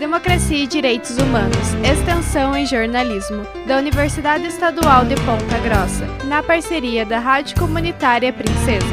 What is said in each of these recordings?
Democracia e Direitos Humanos, Extensão em Jornalismo, da Universidade Estadual de Ponta Grossa, na parceria da Rádio Comunitária Princesa.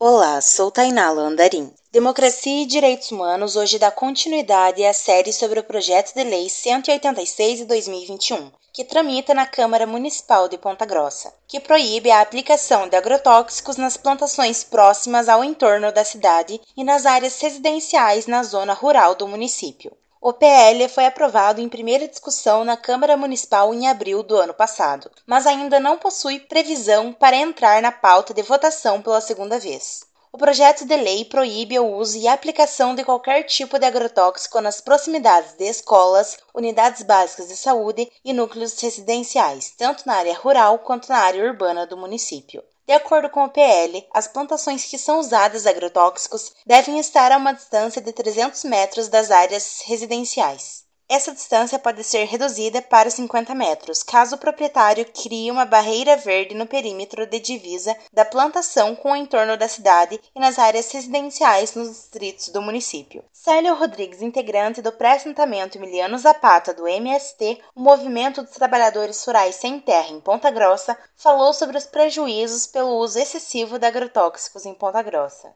Olá, sou Tainá Landarim. Democracia e Direitos Humanos hoje dá continuidade à série sobre o projeto de lei 186 de 2021, que tramita na Câmara Municipal de Ponta Grossa, que proíbe a aplicação de agrotóxicos nas plantações próximas ao entorno da cidade e nas áreas residenciais na zona rural do município. O PL foi aprovado em primeira discussão na Câmara Municipal em abril do ano passado, mas ainda não possui previsão para entrar na pauta de votação pela segunda vez. O projeto de lei proíbe o uso e aplicação de qualquer tipo de agrotóxico nas proximidades de escolas, unidades básicas de saúde e núcleos residenciais, tanto na área rural quanto na área urbana do município. De acordo com o PL, as plantações que são usadas agrotóxicos devem estar a uma distância de 300 metros das áreas residenciais. Essa distância pode ser reduzida para 50 metros, caso o proprietário crie uma barreira verde no perímetro de divisa da plantação com o entorno da cidade e nas áreas residenciais nos distritos do município. Célio Rodrigues, integrante do pré-assentamento Emiliano Zapata do MST, o Movimento dos Trabalhadores Rurais Sem Terra em Ponta Grossa, falou sobre os prejuízos pelo uso excessivo de agrotóxicos em Ponta Grossa.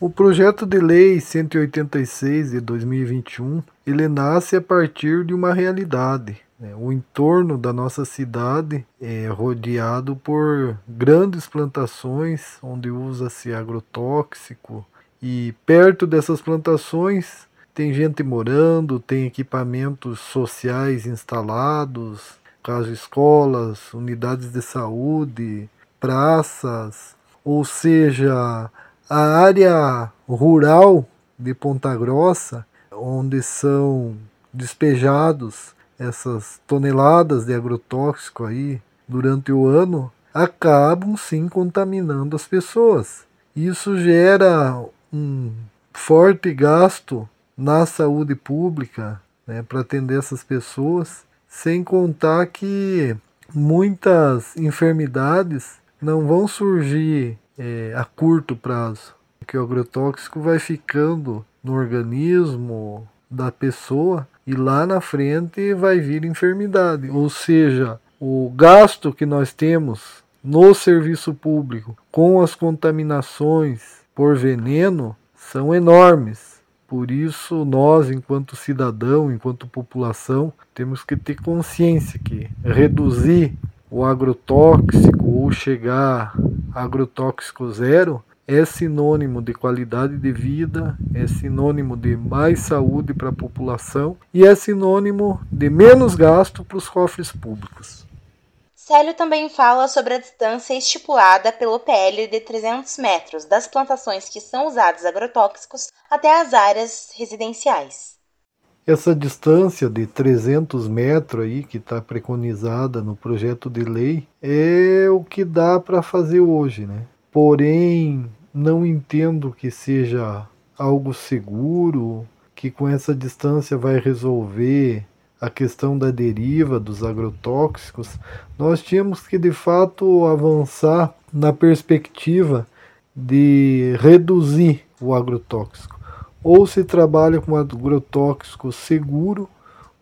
O projeto de lei 186 de 2021, ele nasce a partir de uma realidade. Né? O entorno da nossa cidade é rodeado por grandes plantações onde usa-se agrotóxico e perto dessas plantações tem gente morando, tem equipamentos sociais instalados, caso escolas, unidades de saúde, praças, ou seja, a área rural de Ponta Grossa, onde são despejados essas toneladas de agrotóxico aí durante o ano, acabam sim contaminando as pessoas. Isso gera um forte gasto na saúde pública né, para atender essas pessoas, sem contar que muitas enfermidades não vão surgir é, a curto prazo, que o agrotóxico vai ficando no organismo da pessoa e lá na frente vai vir enfermidade. Ou seja, o gasto que nós temos no serviço público com as contaminações por veneno são enormes. Por isso, nós, enquanto cidadão, enquanto população, temos que ter consciência que reduzir o agrotóxico ou chegar agrotóxico zero é sinônimo de qualidade de vida, é sinônimo de mais saúde para a população e é sinônimo de menos gasto para os cofres públicos. Célio também fala sobre a distância estipulada pelo PL de 300 metros das plantações que são usadas agrotóxicos até as áreas residenciais. Essa distância de 300 metros aí que está preconizada no projeto de lei é o que dá para fazer hoje, né? Porém, não entendo que seja algo seguro, que com essa distância vai resolver a questão da deriva dos agrotóxicos. Nós tínhamos que de fato avançar na perspectiva de reduzir o agrotóxico ou se trabalha com agrotóxico seguro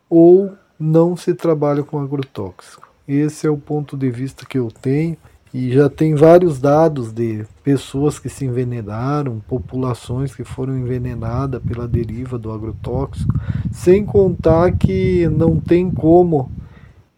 ou não se trabalha com agrotóxico. Esse é o ponto de vista que eu tenho e já tem vários dados de pessoas que se envenenaram, populações que foram envenenadas pela deriva do agrotóxico, sem contar que não tem como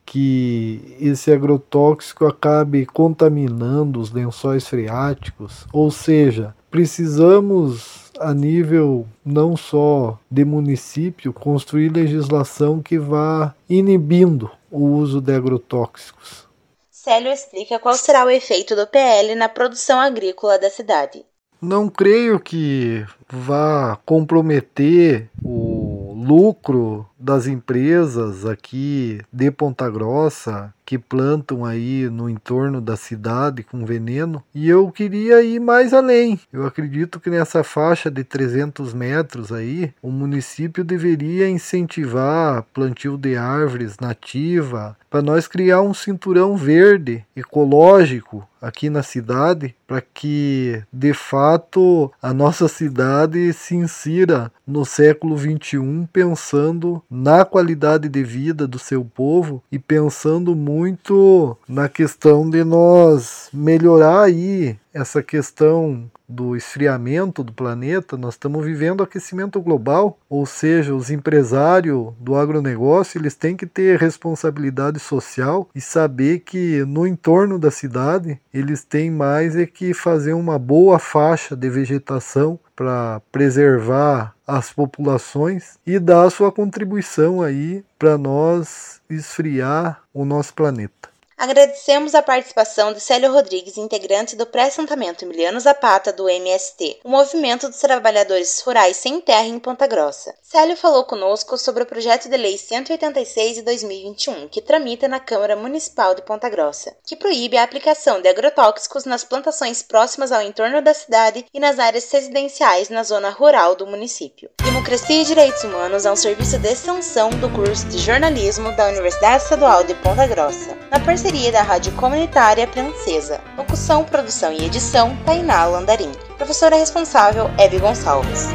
que esse agrotóxico acabe contaminando os lençóis freáticos, ou seja, precisamos a nível não só de município, construir legislação que vá inibindo o uso de agrotóxicos. Célio explica qual será o efeito do PL na produção agrícola da cidade. Não creio que vá comprometer o lucro das empresas aqui de Ponta Grossa que plantam aí no entorno da cidade com veneno e eu queria ir mais além. Eu acredito que nessa faixa de 300 metros aí o município deveria incentivar plantio de árvores nativa para nós criar um cinturão verde ecológico aqui na cidade para que de fato a nossa cidade se insira no século 21 pensando na qualidade de vida do seu povo e pensando muito na questão de nós melhorar aí essa questão do esfriamento do planeta, nós estamos vivendo aquecimento global, ou seja, os empresários do agronegócio eles têm que ter responsabilidade social e saber que no entorno da cidade eles têm mais é que fazer uma boa faixa de vegetação para preservar as populações e dar sua contribuição aí para nós esfriar o nosso planeta. Agradecemos a participação de Célio Rodrigues, integrante do pré-assentamento Emiliano Zapata do MST, o Movimento dos Trabalhadores Rurais Sem Terra em Ponta Grossa. Célio falou conosco sobre o projeto de lei 186 de 2021, que tramita na Câmara Municipal de Ponta Grossa, que proíbe a aplicação de agrotóxicos nas plantações próximas ao entorno da cidade e nas áreas residenciais na zona rural do município. Democracia e Direitos Humanos é um serviço de extensão do curso de jornalismo da Universidade Estadual de Ponta Grossa, na parceria da Rádio Comunitária Princesa. Locução, produção e edição, Tainá Landarim. Professora responsável, Hebe Gonçalves.